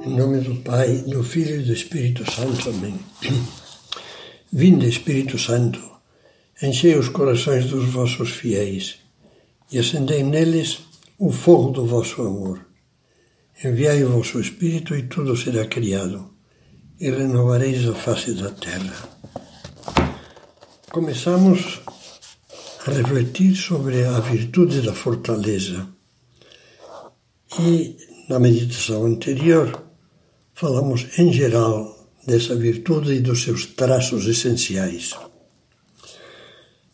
Em nome do Pai, do Filho e do Espírito Santo. Amém. Vinde, Espírito Santo, enchei os corações dos vossos fiéis e acendei neles o fogo do vosso amor. Enviai o vosso Espírito e tudo será criado, e renovareis a face da terra. Começamos a refletir sobre a virtude da fortaleza. E na meditação anterior falamos em geral dessa virtude e dos seus traços essenciais.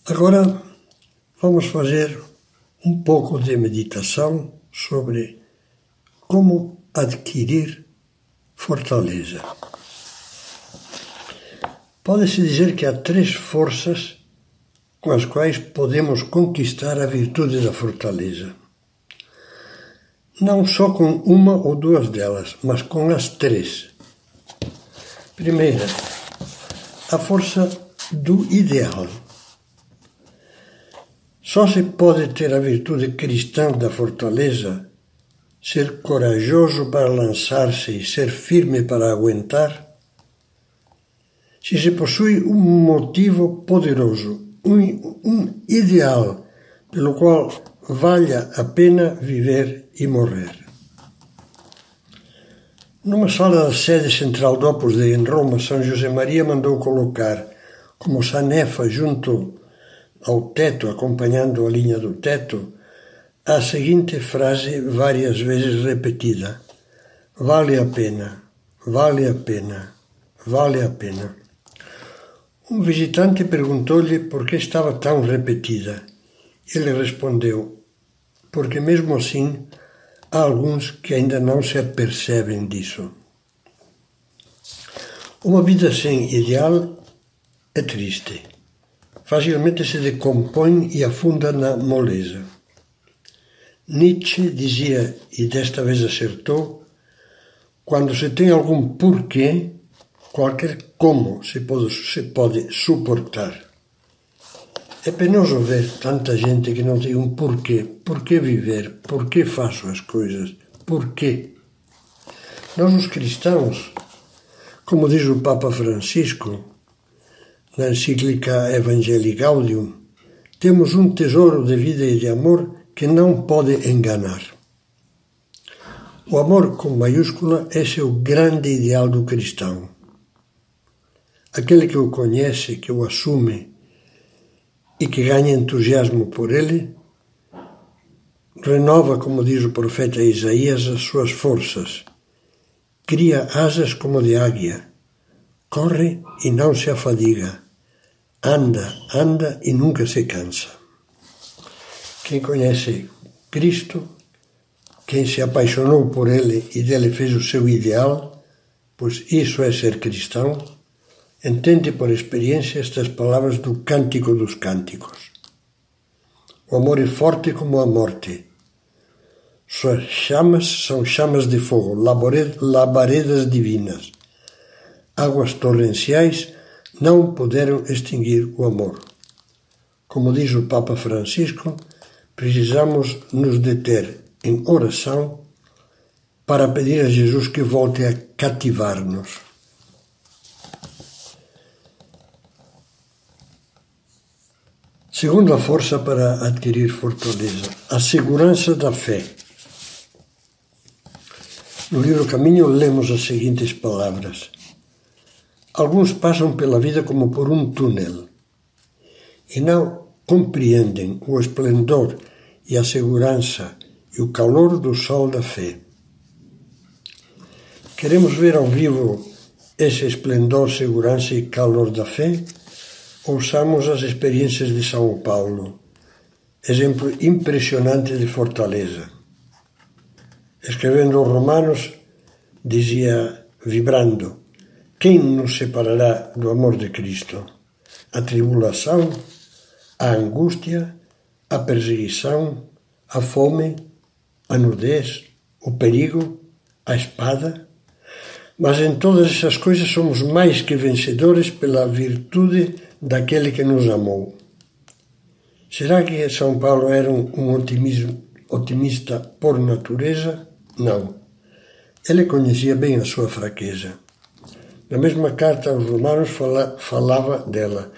Agora vamos fazer um pouco de meditação sobre como adquirir fortaleza. Pode-se dizer que há três forças com as quais podemos conquistar a virtude da fortaleza. Não só com uma ou duas delas, mas com as três. Primeira, a força do ideal. Só se pode ter a virtude cristã da fortaleza, ser corajoso para lançar-se e ser firme para aguentar, se se possui um motivo poderoso, um, um ideal pelo qual valha a pena viver e morrer. Numa sala da sede central do Opus Dei em Roma, São José Maria mandou colocar como sanefa junto ao teto, acompanhando a linha do teto, a seguinte frase várias vezes repetida: Vale a pena, vale a pena, vale a pena. Um visitante perguntou-lhe por que estava tão repetida. Ele respondeu: Porque mesmo assim há alguns que ainda não se apercebem disso. Uma vida sem ideal é triste. Facilmente se decompõe e afunda na moleza. Nietzsche dizia, e desta vez acertou, quando se tem algum porquê, qualquer como se pode, se pode suportar. É penoso ver tanta gente que não tem um porquê. Porquê viver? Porquê faço as coisas? Porquê? Nós, os cristãos, como diz o Papa Francisco, na encíclica Evangelii Gaudium, temos um tesouro de vida e de amor que não pode enganar. O amor com maiúscula, esse é o grande ideal do cristão. Aquele que o conhece, que o assume e que ganha entusiasmo por ele, renova, como diz o profeta Isaías, as suas forças, cria asas como de águia, corre e não se afadiga, anda, anda e nunca se cansa. Quem conhece Cristo, quem se apaixonou por ele e dele fez o seu ideal, pois isso é ser cristão, entende por experiência estas palavras do Cântico dos Cânticos. O amor é forte como a morte. Suas chamas são chamas de fogo, labaredas divinas. Águas torrenciais não puderam extinguir o amor. Como diz o Papa Francisco, precisamos nos deter em oração para pedir a Jesus que volte a cativar-nos. Segunda força para adquirir fortaleza, a segurança da fé. No livro Caminho lemos as seguintes palavras: Alguns passam pela vida como por um túnel e não compreendem o esplendor e a segurança e o calor do sol da fé. Queremos ver ao vivo esse esplendor, segurança e calor da fé? Ouçamos as experiências de São Paulo, exemplo impressionante de fortaleza. Escrevendo aos Romanos, dizia, vibrando: Quem nos separará do amor de Cristo? A tribulação, a angústia, a perseguição, a fome, a nudez, o perigo, a espada? Mas em todas essas coisas somos mais que vencedores pela virtude daquele que nos amou. Será que São Paulo era um, otimismo, otimista por natureza? Não. Ele conhecia bem a sua fraqueza. Na mesma carta aos Romanos fala, falava dela: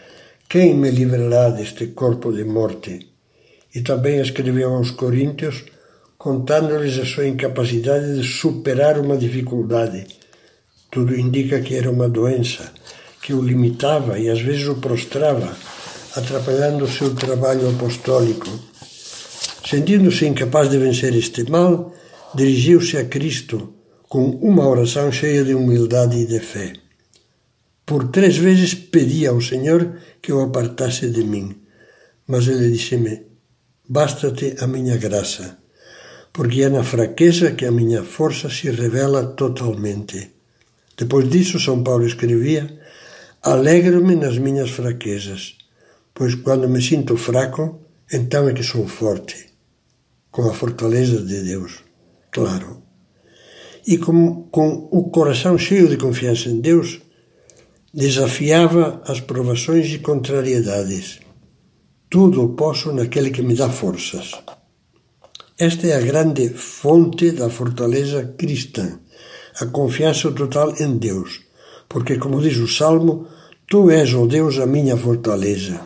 Quem me livrará deste corpo de morte? E também escreveu aos Coríntios, contando-lhes a sua incapacidade de superar uma dificuldade. Tudo indica que era uma doença que o limitava e às vezes o prostrava, atrapalhando o seu trabalho apostólico. Sentindo-se incapaz de vencer este mal, dirigiu-se a Cristo com uma oração cheia de humildade e de fé. Por três vezes pedi ao Senhor que o apartasse de mim, mas ele disse-me: Basta-te a minha graça, porque é na fraqueza que a minha força se revela totalmente. Depois disso, São Paulo escrevia: Alegro-me nas minhas fraquezas, pois quando me sinto fraco, então é que sou forte, com a fortaleza de Deus, claro. E com, com o coração cheio de confiança em Deus, desafiava as provações e contrariedades. Tudo posso naquele que me dá forças. Esta é a grande fonte da fortaleza cristã, a confiança total em Deus, porque, como diz o Salmo, Tu és, ó oh Deus, a minha fortaleza,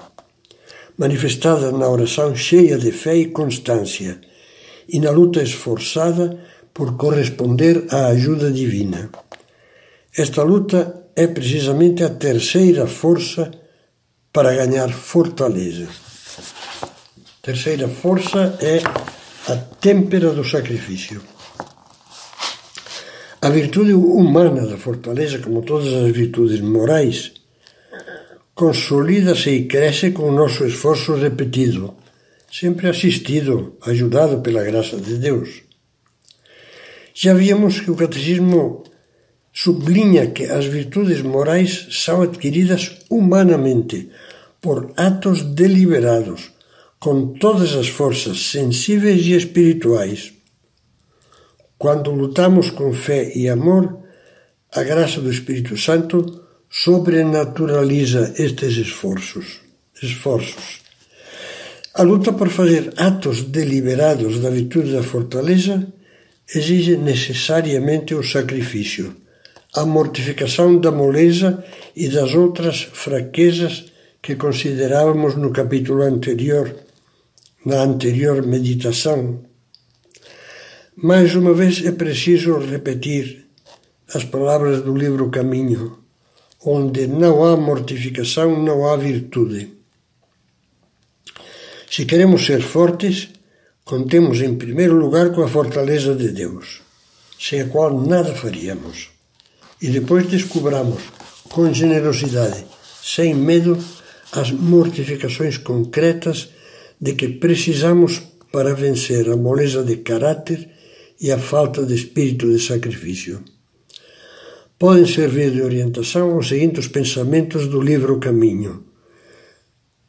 manifestada na oração cheia de fé e constância, e na luta esforçada por corresponder à ajuda divina. Esta luta é precisamente a terceira força para ganhar fortaleza. Terceira força é a têmpera do sacrifício. A virtude humana da fortaleza, como todas as virtudes morais, consolida-se e cresce com o nosso esforço repetido, sempre assistido, ajudado pela graça de Deus. Já vimos que o catecismo sublinha que as virtudes morais são adquiridas humanamente, por atos deliberados, com todas as forças sensíveis e espirituais. Quando lutamos com fé e amor, a graça do Espírito Santo sobrenaturaliza estes esforços. esforços. A luta por fazer atos deliberados da virtude da fortaleza exige necessariamente o sacrifício, a mortificação da moleza e das outras fraquezas que considerávamos no capítulo anterior na anterior meditação. Mais uma vez é preciso repetir as palavras do livro Caminho, onde não há mortificação, não há virtude. Se queremos ser fortes, contemos em primeiro lugar com a fortaleza de Deus, sem a qual nada faríamos. E depois descobramos, com generosidade, sem medo, as mortificações concretas de que precisamos para vencer a moleza de caráter e a falta de espírito de sacrifício. Podem servir de orientação os seguintes pensamentos do livro Caminho,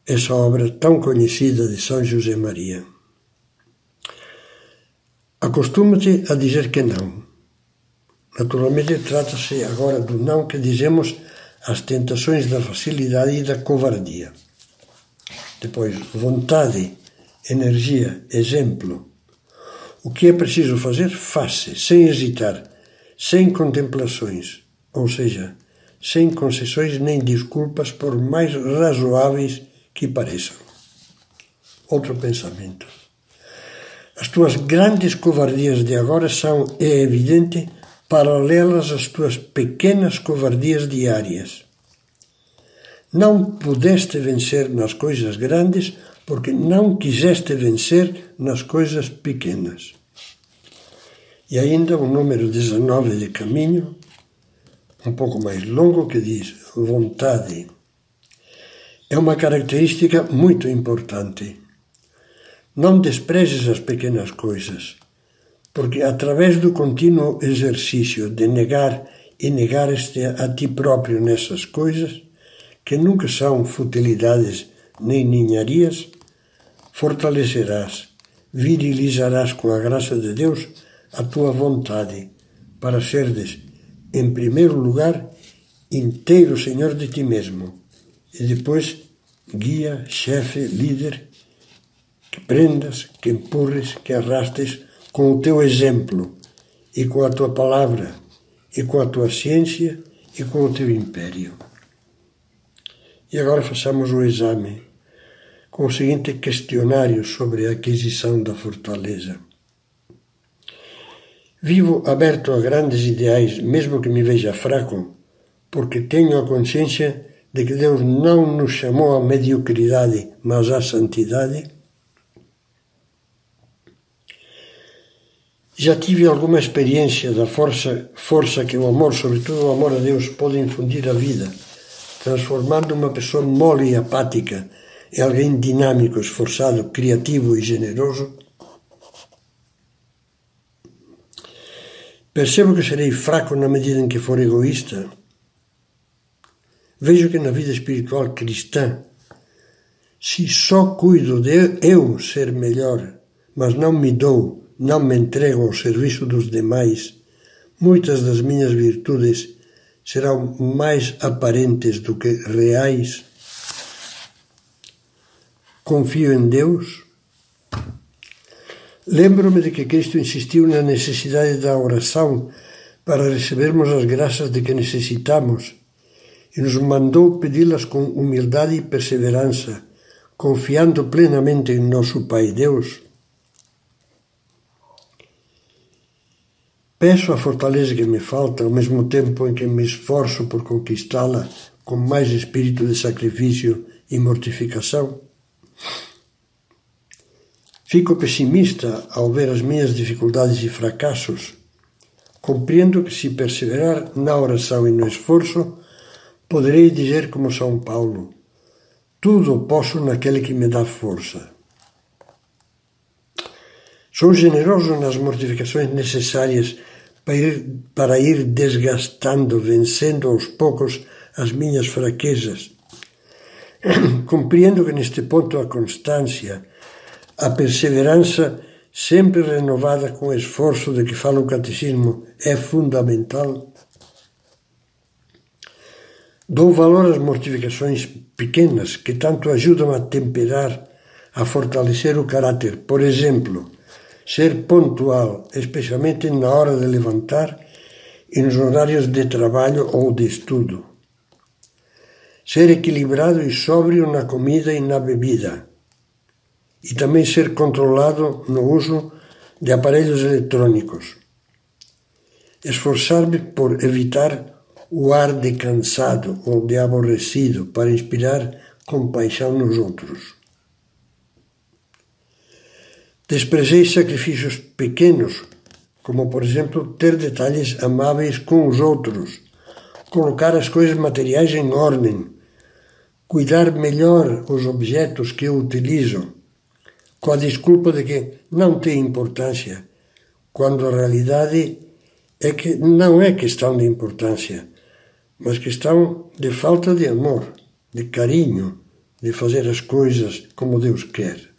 essa obra tão conhecida de São José Maria. Acostuma-te a dizer que não. Naturalmente, trata-se agora do não que dizemos às tentações da facilidade e da covardia. Depois, vontade, energia, exemplo. O que é preciso fazer, faça, sem hesitar, sem contemplações, ou seja, sem concessões nem desculpas, por mais razoáveis que pareçam. Outro pensamento. As tuas grandes covardias de agora são, é evidente, paralelas às tuas pequenas covardias diárias. Não pudeste vencer nas coisas grandes porque não quiseste vencer nas coisas pequenas. E ainda o número 19 de caminho, um pouco mais longo, que diz vontade. É uma característica muito importante. Não desprezes as pequenas coisas, porque através do contínuo exercício de negar e negar-te a ti próprio nessas coisas, que nunca são futilidades nem ninharias, fortalecerás, virilizarás com a graça de Deus a tua vontade, para seres, em primeiro lugar, inteiro Senhor de ti mesmo, e depois guia, chefe, líder, que prendas, que empurres, que arrastes com o teu exemplo e com a tua palavra, e com a tua ciência, e com o teu império. E agora façamos o exame com o seguinte questionário sobre a aquisição da fortaleza. Vivo aberto a grandes ideais, mesmo que me veja fraco, porque tenho a consciência de que Deus não nos chamou à mediocridade, mas à santidade? Já tive alguma experiência da força, força que o amor, sobretudo o amor a Deus, pode infundir à vida, transformando uma pessoa mole e apática em alguém dinâmico, esforçado, criativo e generoso? Percebo que serei fraco na medida em que for egoísta, Vejo que na vida espiritual cristã, se só cuido de eu ser melhor, mas não me dou, não me entrego ao serviço dos demais, muitas das minhas virtudes serão mais aparentes do que reais. Confio em Deus. Lembro-me de que Cristo insistiu na necessidade da oração para recebermos as graças de que necessitamos e nos mandou pedi-las com humildade e perseverança, confiando plenamente em nosso Pai Deus. Peço a fortaleza que me falta, ao mesmo tempo em que me esforço por conquistá-la com mais espírito de sacrifício e mortificação. Fico pessimista ao ver as minhas dificuldades e fracassos. Compreendo que, se perseverar na oração e no esforço, Poderei dizer como São Paulo: tudo posso naquele que me dá força. Sou generoso nas mortificações necessárias para ir, para ir desgastando, vencendo aos poucos as minhas fraquezas. Compreendo que neste ponto a constância, a perseverança sempre renovada com o esforço de que fala o catecismo é fundamental Dou valor às mortificações pequenas que tanto ajudam a temperar, a fortalecer o caráter. Por exemplo, ser pontual, especialmente na hora de levantar e nos horários de trabalho ou de estudo. Ser equilibrado e sóbrio na comida e na bebida. E também ser controlado no uso de aparelhos eletrônicos. Esforçar-me por evitar o ar de cansado ou de aborrecido para inspirar compaixão nos outros. Desprezei sacrifícios pequenos, como por exemplo ter detalhes amáveis com os outros, colocar as coisas materiais em ordem, cuidar melhor os objetos que eu utilizo, com a desculpa de que não tem importância, quando a realidade é que não é questão de importância mas questão de falta de amor, de carinho, de fazer as coisas como Deus quer.